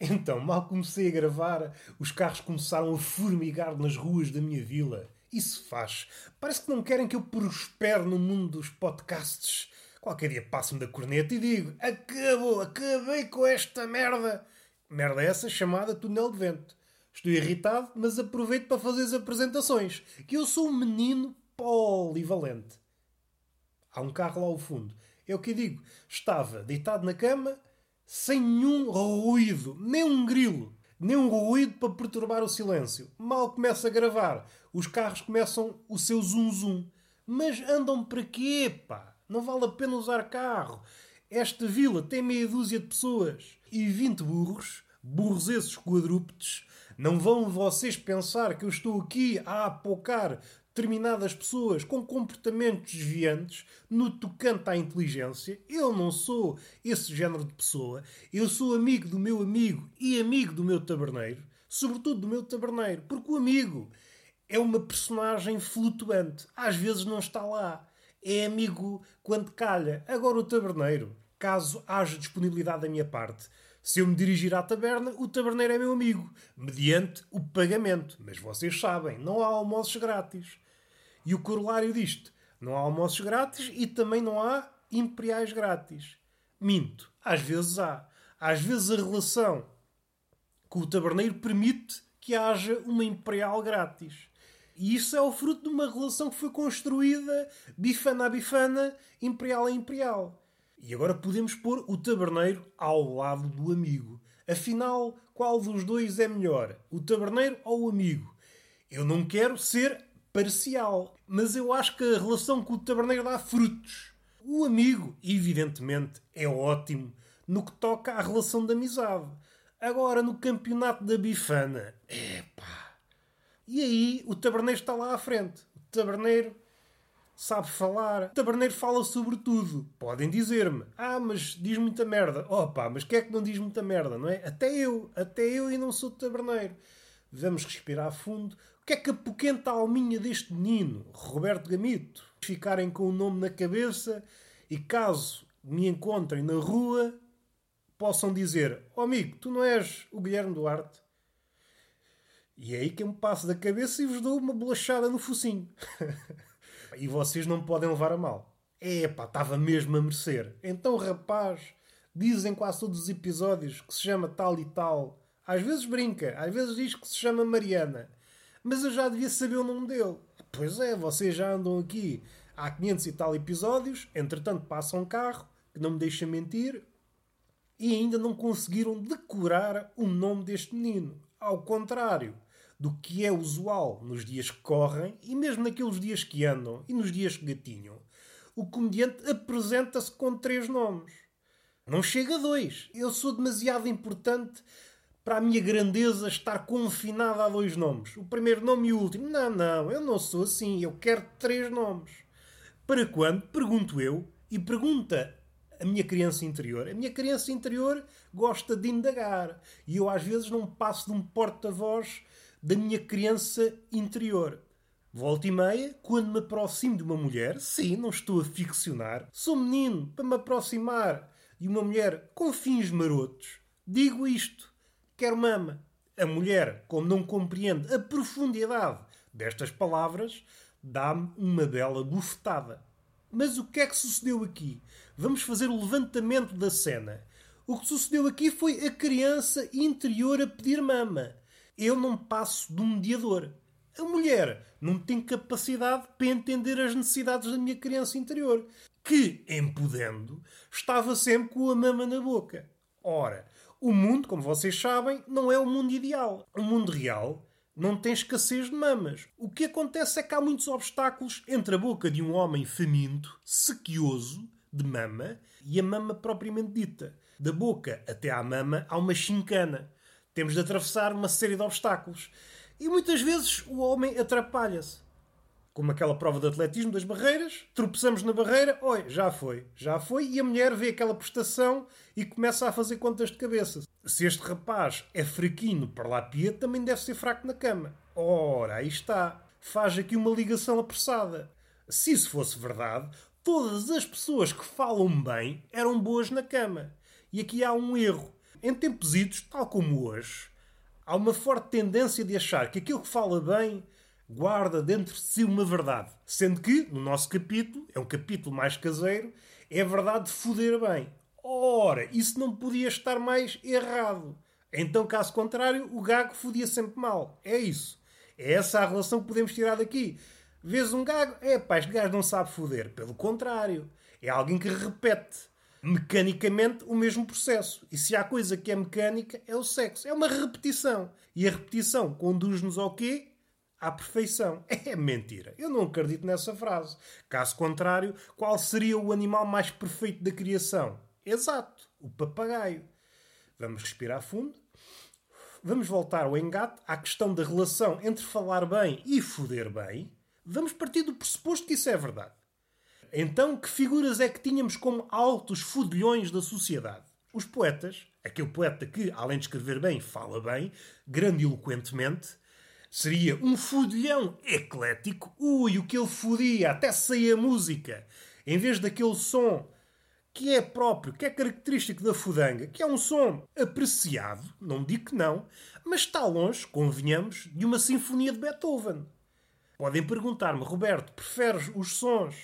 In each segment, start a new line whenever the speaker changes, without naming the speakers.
Então, mal comecei a gravar, os carros começaram a formigar nas ruas da minha vila. Isso faz. Parece que não querem que eu prospere no mundo dos podcasts. Qualquer dia passo-me da corneta e digo: Acabou, acabei com esta merda. Merda essa chamada túnel de vento. Estou irritado, mas aproveito para fazer as apresentações. Que eu sou um menino polivalente. Há um carro lá ao fundo. É o que eu digo. Estava deitado na cama, sem nenhum ruído, nem um grilo, nem um ruído para perturbar o silêncio. Mal começa a gravar, os carros começam o seu zum-zum. Mas andam para quê, pá? Não vale a pena usar carro. Esta vila tem meia dúzia de pessoas e 20 burros, burros esses quadrúpedes. Não vão vocês pensar que eu estou aqui a apocar determinadas pessoas com comportamentos desviantes no tocante à inteligência. Eu não sou esse género de pessoa. Eu sou amigo do meu amigo e amigo do meu taberneiro, sobretudo do meu taberneiro, porque o amigo é uma personagem flutuante. Às vezes não está lá. É amigo quando calha. Agora o taberneiro, caso haja disponibilidade da minha parte, se eu me dirigir à taberna, o taberneiro é meu amigo, mediante o pagamento. Mas vocês sabem, não há almoços grátis. E o corolário disto: não há almoços grátis e também não há imperiais grátis. Minto. Às vezes há. Às vezes a relação com o taberneiro permite que haja uma imperial grátis. E isso é o fruto de uma relação que foi construída bifana a bifana, imperial a imperial. E agora podemos pôr o taberneiro ao lado do amigo. Afinal, qual dos dois é melhor? O taberneiro ou o amigo? Eu não quero ser parcial. Mas eu acho que a relação com o taberneiro dá frutos. O amigo, evidentemente, é ótimo no que toca à relação de amizade. Agora, no campeonato da bifana, epá. E aí, o taberneiro está lá à frente. O taberneiro sabe falar. O taberneiro fala sobre tudo. Podem dizer-me, ah, mas diz muita merda. Opa, mas quem é que não diz muita merda, não é? Até eu, até eu e não sou taberneiro. Vamos respirar fundo que é que a poquenta alminha deste menino, Roberto Gamito, ficarem com o nome na cabeça e caso me encontrem na rua, possam dizer: oh, amigo, tu não és o Guilherme Duarte? E é aí que eu me passo da cabeça e vos dou uma bolachada no focinho. e vocês não podem levar a mal. Epá, estava mesmo a merecer. Então, rapaz, dizem quase todos os episódios que se chama tal e tal. Às vezes brinca, às vezes diz que se chama Mariana. Mas eu já devia saber o nome dele. Pois é, vocês já andam aqui há 500 e tal episódios, entretanto passa um carro, que não me deixa mentir, e ainda não conseguiram decorar o nome deste menino. Ao contrário do que é usual nos dias que correm e mesmo naqueles dias que andam e nos dias que gatinham, o comediante apresenta-se com três nomes. Não chega a dois. Eu sou demasiado importante para a minha grandeza estar confinada a dois nomes. O primeiro nome e o último. Não, não, eu não sou assim. Eu quero três nomes. Para quando? Pergunto eu. E pergunta a minha criança interior. A minha criança interior gosta de indagar. E eu às vezes não passo de um porta-voz da minha criança interior. Volta e meia, quando me aproximo de uma mulher, sim, não estou a ficcionar, sou menino para me aproximar de uma mulher com fins marotos, digo isto quer mama. A mulher, como não compreende a profundidade destas palavras, dá-me uma bela bufetada. Mas o que é que sucedeu aqui? Vamos fazer o levantamento da cena. O que sucedeu aqui foi a criança interior a pedir mama. Eu não passo de um mediador. A mulher não tem capacidade para entender as necessidades da minha criança interior, que, em podendo, estava sempre com a mama na boca. Ora, o mundo, como vocês sabem, não é o mundo ideal. O mundo real não tem escassez de mamas. O que acontece é que há muitos obstáculos entre a boca de um homem faminto, sequioso, de mama, e a mama propriamente dita. Da boca até à mama há uma chincana. Temos de atravessar uma série de obstáculos. E muitas vezes o homem atrapalha-se como aquela prova de atletismo das barreiras, tropeçamos na barreira, oi, já foi, já foi, e a mulher vê aquela prestação e começa a fazer contas de cabeça. Se este rapaz é fraquinho para lá pia, também deve ser fraco na cama. Ora, aí está. Faz aqui uma ligação apressada. Se isso fosse verdade, todas as pessoas que falam bem eram boas na cama. E aqui há um erro. Em tempos idos, tal como hoje, há uma forte tendência de achar que aquilo que fala bem guarda dentro de si uma verdade. Sendo que, no nosso capítulo, é um capítulo mais caseiro, é a verdade de foder bem. Ora, isso não podia estar mais errado. Então, caso contrário, o gago fodia sempre mal. É isso. É essa a relação que podemos tirar daqui. Vês um gago, é pá, este gajo não sabe foder. Pelo contrário, é alguém que repete mecanicamente o mesmo processo. E se há coisa que é mecânica, é o sexo. É uma repetição. E a repetição conduz-nos ao quê? À perfeição. É mentira. Eu não acredito nessa frase. Caso contrário, qual seria o animal mais perfeito da criação? Exato, o papagaio. Vamos respirar fundo. Vamos voltar ao engate, à questão da relação entre falar bem e foder bem. Vamos partir do pressuposto que isso é verdade. Então, que figuras é que tínhamos como altos fudilhões da sociedade? Os poetas, aquele poeta que, além de escrever bem, fala bem, grandiloquentemente, seria um fudilhão eclético. Ui, o que ele fodia, até saía música. Em vez daquele som que é próprio, que é característico da fudanga, que é um som apreciado, não digo que não, mas está longe, convenhamos, de uma sinfonia de Beethoven. Podem perguntar-me, Roberto, preferes os sons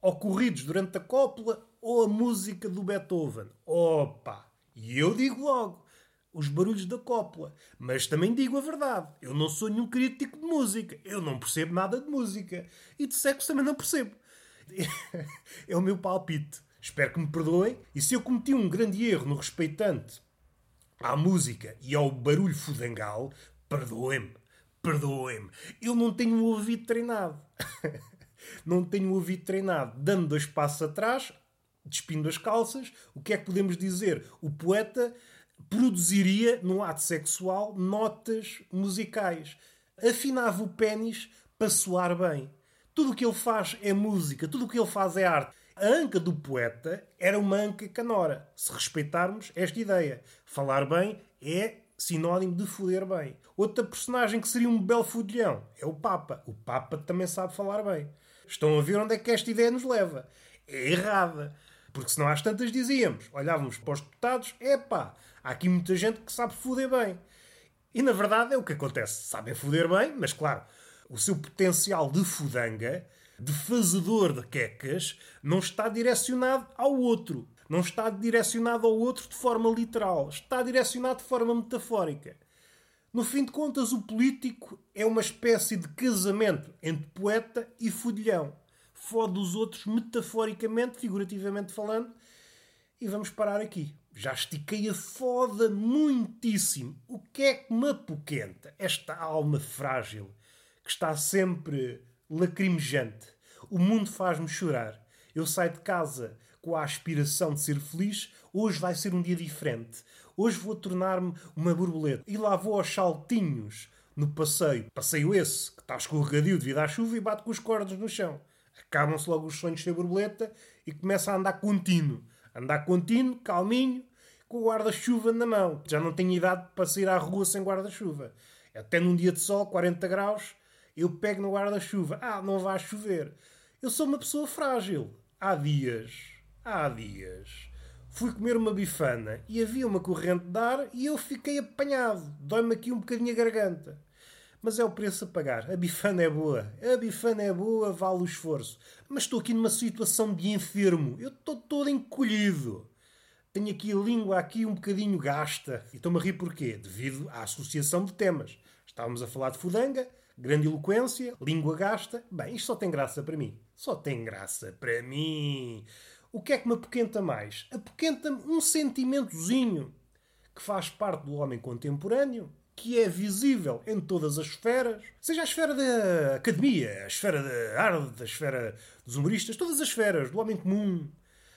ocorridos durante a cópula ou a música do Beethoven? Opa! E eu digo logo, os barulhos da cópula. Mas também digo a verdade, eu não sou nenhum crítico de música, eu não percebo nada de música. E de sexo também não percebo. é o meu palpite. Espero que me perdoem. E se eu cometi um grande erro no respeitante à música e ao barulho fudangal, perdoem-me. Perdoem-me. Eu não tenho o ouvido treinado. não tenho o ouvido treinado. Dando dois passos atrás, despindo as calças, o que é que podemos dizer? O poeta produziria, no ato sexual, notas musicais. Afinava o pênis para soar bem. Tudo o que ele faz é música, tudo o que ele faz é arte. A anca do poeta era uma anca canora. Se respeitarmos esta ideia. Falar bem é sinónimo de foder bem. Outra personagem que seria um belo fudilhão é o Papa. O Papa também sabe falar bem. Estão a ver onde é que esta ideia nos leva? É errada. Porque senão às tantas dizíamos, olhávamos para os deputados, epá, há aqui muita gente que sabe foder bem. E na verdade é o que acontece. Sabem foder bem, mas claro, o seu potencial de fudanga de fazedor de quecas não está direcionado ao outro. Não está direcionado ao outro de forma literal. Está direcionado de forma metafórica. No fim de contas, o político é uma espécie de casamento entre poeta e fudilhão. Fode os outros metaforicamente, figurativamente falando. E vamos parar aqui. Já estiquei a foda muitíssimo. O que é que me apoquenta? Esta alma frágil que está sempre lacrimejante. O mundo faz-me chorar. Eu saio de casa com a aspiração de ser feliz. Hoje vai ser um dia diferente. Hoje vou tornar-me uma borboleta. E lá vou aos saltinhos no passeio. Passeio esse, que está escorregadio devido à chuva e bate com os cordos no chão. Acabam-se logo os sonhos ser borboleta e começa a andar contínuo. Andar contínuo, calminho, com o guarda-chuva na mão. Já não tenho idade para sair à rua sem guarda-chuva. Até num dia de sol, 40 graus, eu pego no guarda-chuva. Ah, não vai chover. Eu sou uma pessoa frágil. Há dias, há dias, fui comer uma bifana e havia uma corrente de ar e eu fiquei apanhado. Dói-me aqui um bocadinho a garganta. Mas é o preço a pagar. A bifana é boa. A bifana é boa, vale o esforço. Mas estou aqui numa situação de enfermo. Eu estou todo encolhido. Tenho aqui a língua aqui um bocadinho gasta. E estou-me a rir porquê? Devido à associação de temas. Estávamos a falar de fudanga, Grande eloquência, língua gasta. Bem, isto só tem graça para mim. Só tem graça para mim. O que é que me apoquenta mais? Apoquenta-me um sentimentozinho que faz parte do homem contemporâneo, que é visível em todas as esferas, seja a esfera da academia, a esfera da arte, a esfera dos humoristas, todas as esferas do homem comum.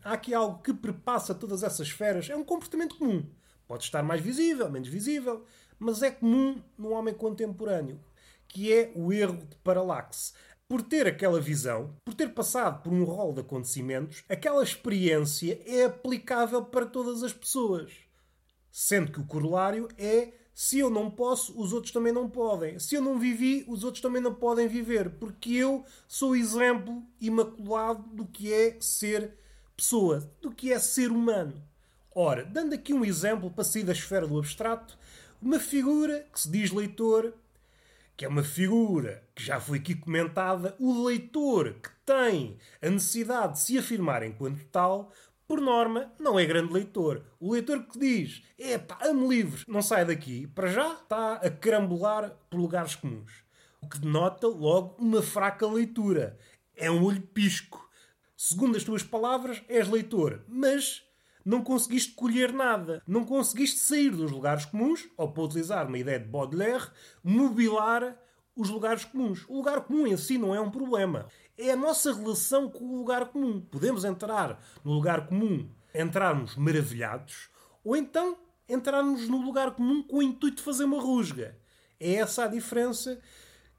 Há aqui algo que perpassa todas essas esferas. É um comportamento comum. Pode estar mais visível, menos visível, mas é comum no homem contemporâneo que é o erro de paralaxe. Por ter aquela visão, por ter passado por um rol de acontecimentos, aquela experiência é aplicável para todas as pessoas. Sendo que o corolário é se eu não posso, os outros também não podem. Se eu não vivi, os outros também não podem viver. Porque eu sou exemplo imaculado do que é ser pessoa, do que é ser humano. Ora, dando aqui um exemplo para sair da esfera do abstrato, uma figura que se diz leitor, que é uma figura que já foi aqui comentada, o leitor que tem a necessidade de se afirmar enquanto tal, por norma, não é grande leitor. O leitor que diz, epá, amo livros, não sai daqui, para já está a carambolar por lugares comuns. O que denota logo uma fraca leitura. É um olho pisco. Segundo as tuas palavras, és leitor, mas não conseguiste colher nada. Não conseguiste sair dos lugares comuns, ou para utilizar uma ideia de Baudelaire, mobilar os lugares comuns. O lugar comum em si não é um problema. É a nossa relação com o lugar comum. Podemos entrar no lugar comum, entrarmos maravilhados, ou então entrarmos no lugar comum com o intuito de fazer uma rusga. É essa a diferença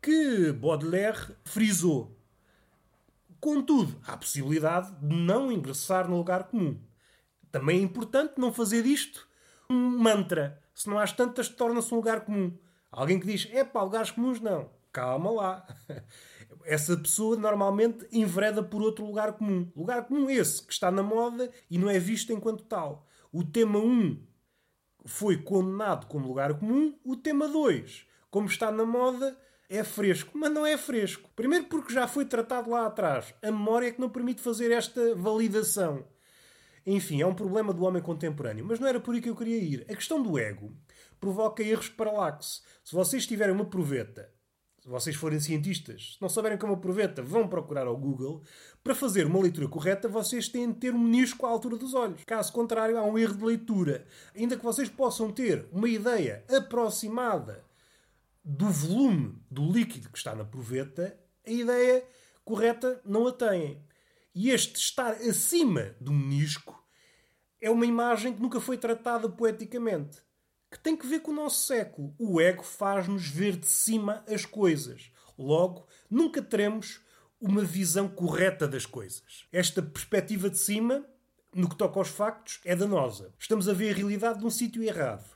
que Baudelaire frisou. Contudo, há a possibilidade de não ingressar no lugar comum. Também é importante não fazer disto um mantra. Se não às tantas, torna-se um lugar comum. Alguém que diz, é pá, lugares comuns não. Calma lá. Essa pessoa normalmente envereda por outro lugar comum. Lugar comum esse, que está na moda e não é visto enquanto tal. O tema 1 foi condenado como lugar comum. O tema 2, como está na moda, é fresco. Mas não é fresco. Primeiro porque já foi tratado lá atrás. A memória é que não permite fazer esta validação. Enfim, é um problema do homem contemporâneo. Mas não era por aí que eu queria ir. A questão do ego provoca erros paralaxe. Se vocês tiverem uma proveta, se vocês forem cientistas, se não souberem como uma proveta, vão procurar ao Google. Para fazer uma leitura correta, vocês têm de ter um menisco à altura dos olhos. Caso contrário, há um erro de leitura. Ainda que vocês possam ter uma ideia aproximada do volume do líquido que está na proveta, a ideia correta não a têm. E este estar acima do menisco é uma imagem que nunca foi tratada poeticamente. Que tem que ver com o nosso século. O ego faz-nos ver de cima as coisas. Logo, nunca teremos uma visão correta das coisas. Esta perspectiva de cima, no que toca aos factos, é danosa. Estamos a ver a realidade de um sítio errado.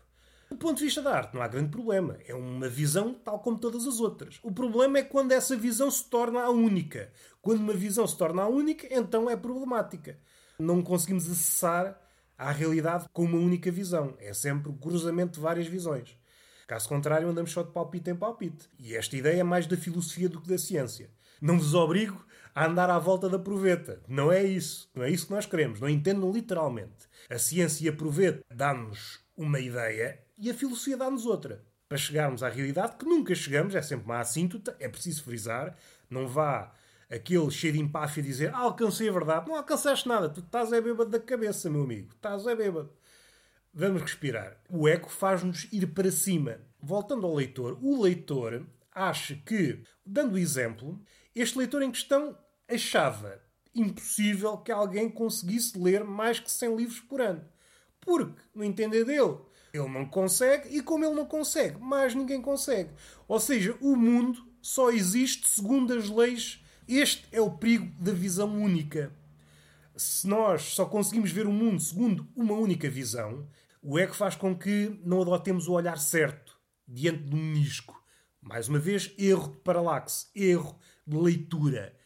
Do ponto de vista da arte, não há grande problema. É uma visão tal como todas as outras. O problema é quando essa visão se torna a única. Quando uma visão se torna a única, então é problemática. Não conseguimos acessar à realidade com uma única visão. É sempre o cruzamento de várias visões. Caso contrário, andamos só de palpite em palpite. E esta ideia é mais da filosofia do que da ciência. Não vos obrigo a andar à volta da proveta. Não é isso. Não é isso que nós queremos. Não entendam literalmente. A ciência e a proveta dá-nos uma ideia e a filosofia dá-nos outra. Para chegarmos à realidade, que nunca chegamos, é sempre uma assíntota, é preciso frisar, não vá aquele cheio de empáfia dizer alcancei a verdade. Não alcançaste nada, tu estás é bêbado da cabeça, meu amigo. Estás é bêbado. Vamos respirar. O eco faz-nos ir para cima. Voltando ao leitor, o leitor acha que, dando exemplo, este leitor em questão achava impossível que alguém conseguisse ler mais que 100 livros por ano. Porque, no entender dele, ele não consegue e, como ele não consegue, mais ninguém consegue. Ou seja, o mundo só existe segundo as leis. Este é o perigo da visão única. Se nós só conseguimos ver o mundo segundo uma única visão, o ego faz com que não adotemos o olhar certo diante do menisco. Mais uma vez, erro de paralaxe, erro de leitura.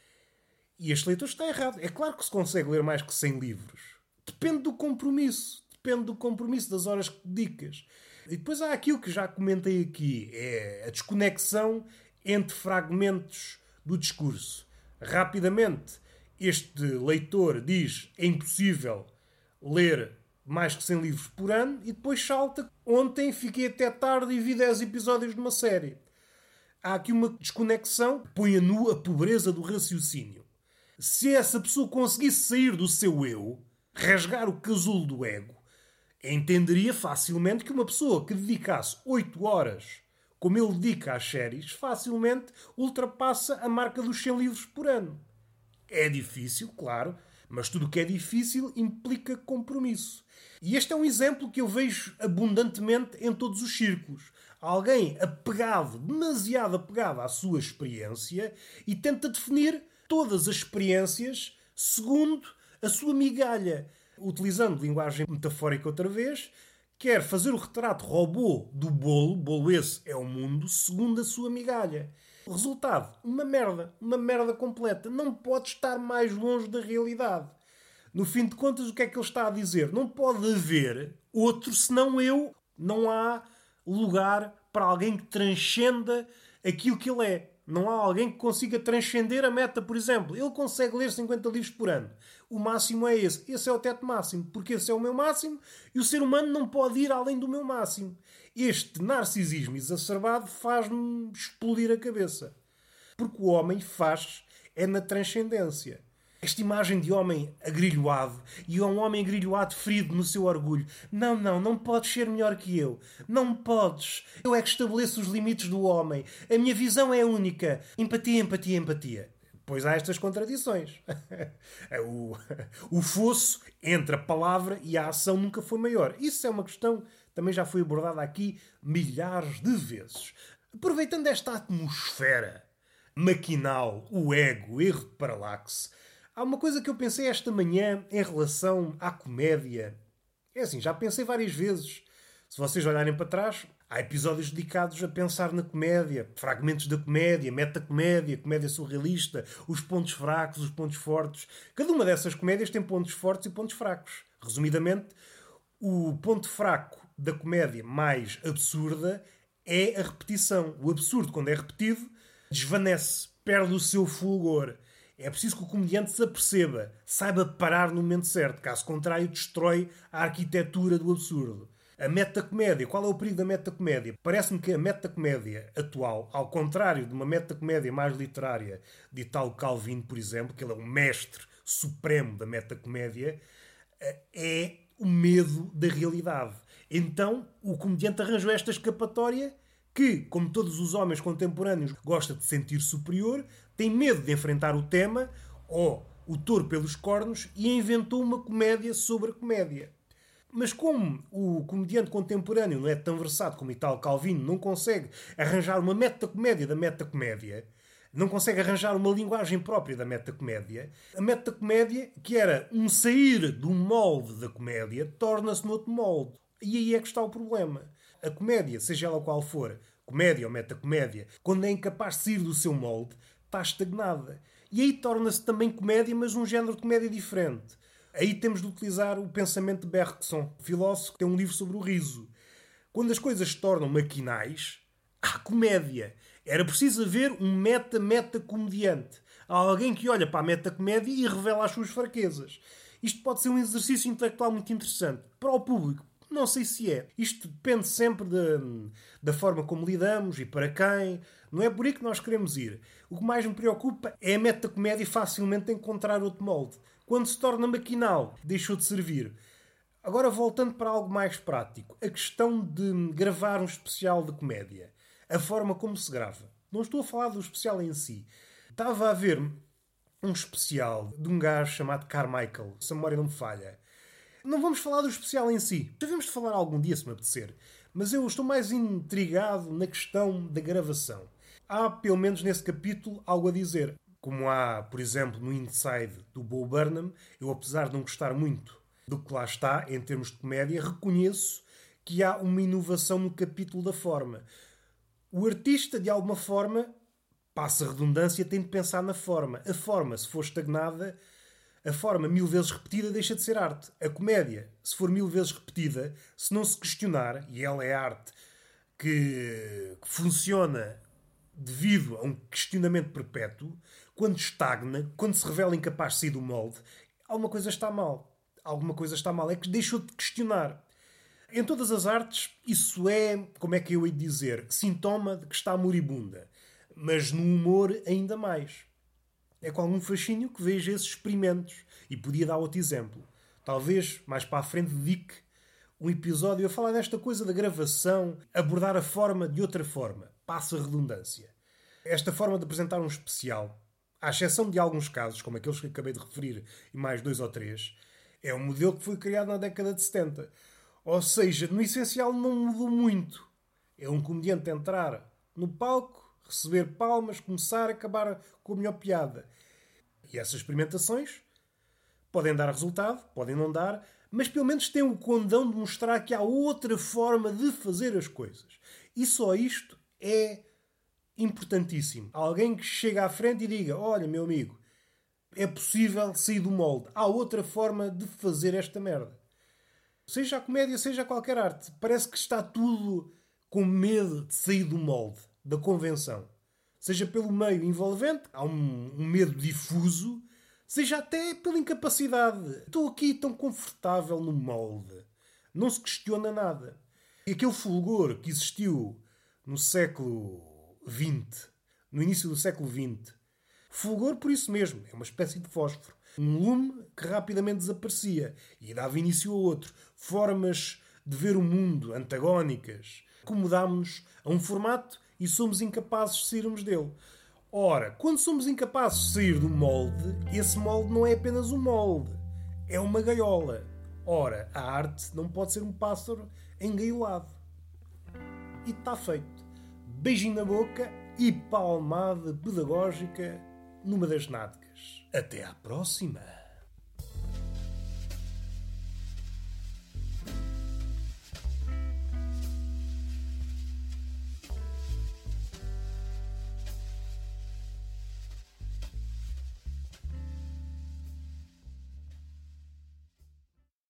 E este leitor está errado. É claro que se consegue ler mais que 100 livros. Depende do compromisso depende do compromisso, das horas que dedicas. E depois há aquilo que já comentei aqui, é a desconexão entre fragmentos do discurso. Rapidamente, este leitor diz é impossível ler mais que 100 livros por ano e depois salta. Ontem fiquei até tarde e vi 10 episódios de uma série. Há aqui uma desconexão que põe a nu a pobreza do raciocínio. Se essa pessoa conseguisse sair do seu eu, rasgar o casulo do ego, entenderia facilmente que uma pessoa que dedicasse 8 horas, como ele dedica às séries, facilmente ultrapassa a marca dos 100 livros por ano. É difícil, claro, mas tudo o que é difícil implica compromisso. E este é um exemplo que eu vejo abundantemente em todos os círculos. Alguém apegado, demasiado apegado à sua experiência e tenta definir todas as experiências segundo a sua migalha utilizando linguagem metafórica outra vez, quer fazer o retrato robô do bolo, bolo esse é o mundo, segundo a sua migalha. Resultado, uma merda, uma merda completa. Não pode estar mais longe da realidade. No fim de contas, o que é que ele está a dizer? Não pode haver outro senão eu. Não há lugar para alguém que transcenda aquilo que ele é. Não há alguém que consiga transcender a meta, por exemplo. Ele consegue ler 50 livros por ano. O máximo é esse. Esse é o teto máximo, porque esse é o meu máximo e o ser humano não pode ir além do meu máximo. Este narcisismo exacerbado faz-me explodir a cabeça. Porque o homem faz é na transcendência. Esta imagem de homem agrilhoado e é um homem agrilhoado ferido no seu orgulho. Não, não, não podes ser melhor que eu. Não podes. Eu é que estabeleço os limites do homem. A minha visão é única. Empatia, empatia, empatia. Pois há estas contradições. o, o fosso entre a palavra e a ação nunca foi maior. Isso é uma questão também já foi abordada aqui milhares de vezes. Aproveitando esta atmosfera maquinal, o ego, erro de paralaxe, Há uma coisa que eu pensei esta manhã em relação à comédia. É assim, já pensei várias vezes. Se vocês olharem para trás, há episódios dedicados a pensar na comédia, fragmentos da comédia, metacomédia, comédia surrealista, os pontos fracos, os pontos fortes. Cada uma dessas comédias tem pontos fortes e pontos fracos. Resumidamente, o ponto fraco da comédia mais absurda é a repetição. O absurdo, quando é repetido, desvanece, perde o seu fulgor. É preciso que o comediante se aperceba, saiba parar no momento certo, caso contrário, destrói a arquitetura do absurdo. A metacomédia, qual é o perigo da metacomédia? Parece-me que a metacomédia atual, ao contrário de uma metacomédia mais literária de Italo Calvino, por exemplo, que ele é o mestre supremo da metacomédia, é o medo da realidade. Então, o comediante arranjou esta escapatória que, como todos os homens contemporâneos, gosta de sentir superior, tem medo de enfrentar o tema ou o touro pelos cornos e inventou uma comédia sobre a comédia. Mas como o comediante contemporâneo não é tão versado como Italo Calvino, não consegue arranjar uma metacomédia da metacomédia, não consegue arranjar uma linguagem própria da metacomédia, a metacomédia, que era um sair do molde da comédia, torna-se noutro molde. E aí é que está o problema. A comédia, seja ela qual for, comédia ou metacomédia, quando é incapaz de sair do seu molde, está estagnada. E aí torna-se também comédia, mas um género de comédia diferente. Aí temos de utilizar o pensamento de Bergson, filósofo que tem um livro sobre o riso. Quando as coisas se tornam maquinais, há comédia. Era preciso haver um meta-meta-comediante. Alguém que olha para a meta-comédia e revela as suas fraquezas. Isto pode ser um exercício intelectual muito interessante para o público. Não sei se é. Isto depende sempre de, da forma como lidamos e para quem. Não é por aí que nós queremos ir. O que mais me preocupa é a meta-comédia facilmente encontrar outro molde. Quando se torna maquinal, deixou de servir. Agora, voltando para algo mais prático, a questão de gravar um especial de comédia. A forma como se grava. Não estou a falar do especial em si. Estava a ver um especial de um gajo chamado Carmichael, se a memória não me falha. Não vamos falar do especial em si. Devemos de falar algum dia, se me apetecer. Mas eu estou mais intrigado na questão da gravação há, pelo menos nesse capítulo, algo a dizer. Como há, por exemplo, no Inside do Bo Burnham, eu, apesar de não gostar muito do que lá está, em termos de comédia, reconheço que há uma inovação no capítulo da forma. O artista, de alguma forma, passa redundância, tem de pensar na forma. A forma, se for estagnada, a forma mil vezes repetida deixa de ser arte. A comédia, se for mil vezes repetida, se não se questionar, e ela é arte que, que funciona devido a um questionamento perpétuo, quando estagna, quando se revela incapaz de sair do molde, alguma coisa está mal. Alguma coisa está mal. É que deixou de questionar. Em todas as artes, isso é, como é que eu ia dizer, sintoma de que está moribunda. Mas no humor, ainda mais. É com algum fascínio que vejo esses experimentos. E podia dar outro exemplo. Talvez, mais para a frente, dedique um episódio a falar desta coisa da gravação, abordar a forma de outra forma passa a redundância. Esta forma de apresentar um especial, à exceção de alguns casos, como aqueles que acabei de referir e mais dois ou três, é um modelo que foi criado na década de 70. Ou seja, no essencial não mudou muito. É um comediante entrar no palco, receber palmas, começar a acabar com a melhor piada. E essas experimentações podem dar resultado, podem não dar, mas pelo menos têm o condão de mostrar que há outra forma de fazer as coisas. E só isto é importantíssimo. Alguém que chega à frente e diga: Olha, meu amigo, é possível sair do molde. Há outra forma de fazer esta merda. Seja a comédia, seja qualquer arte. Parece que está tudo com medo de sair do molde, da convenção. Seja pelo meio envolvente, há um, um medo difuso, seja até pela incapacidade. Estou aqui tão confortável no molde. Não se questiona nada. E aquele fulgor que existiu no século XX, no início do século XX, fulgor por isso mesmo, é uma espécie de fósforo. Um lume que rapidamente desaparecia e dava início a outro. Formas de ver o mundo antagónicas. Acomodámos-nos a um formato e somos incapazes de sairmos dele. Ora, quando somos incapazes de sair do molde, esse molde não é apenas um molde, é uma gaiola. Ora, a arte não pode ser um pássaro engaiolado. E está feito. Beijinho na boca e palmada pedagógica numa das nádegas. Até à próxima!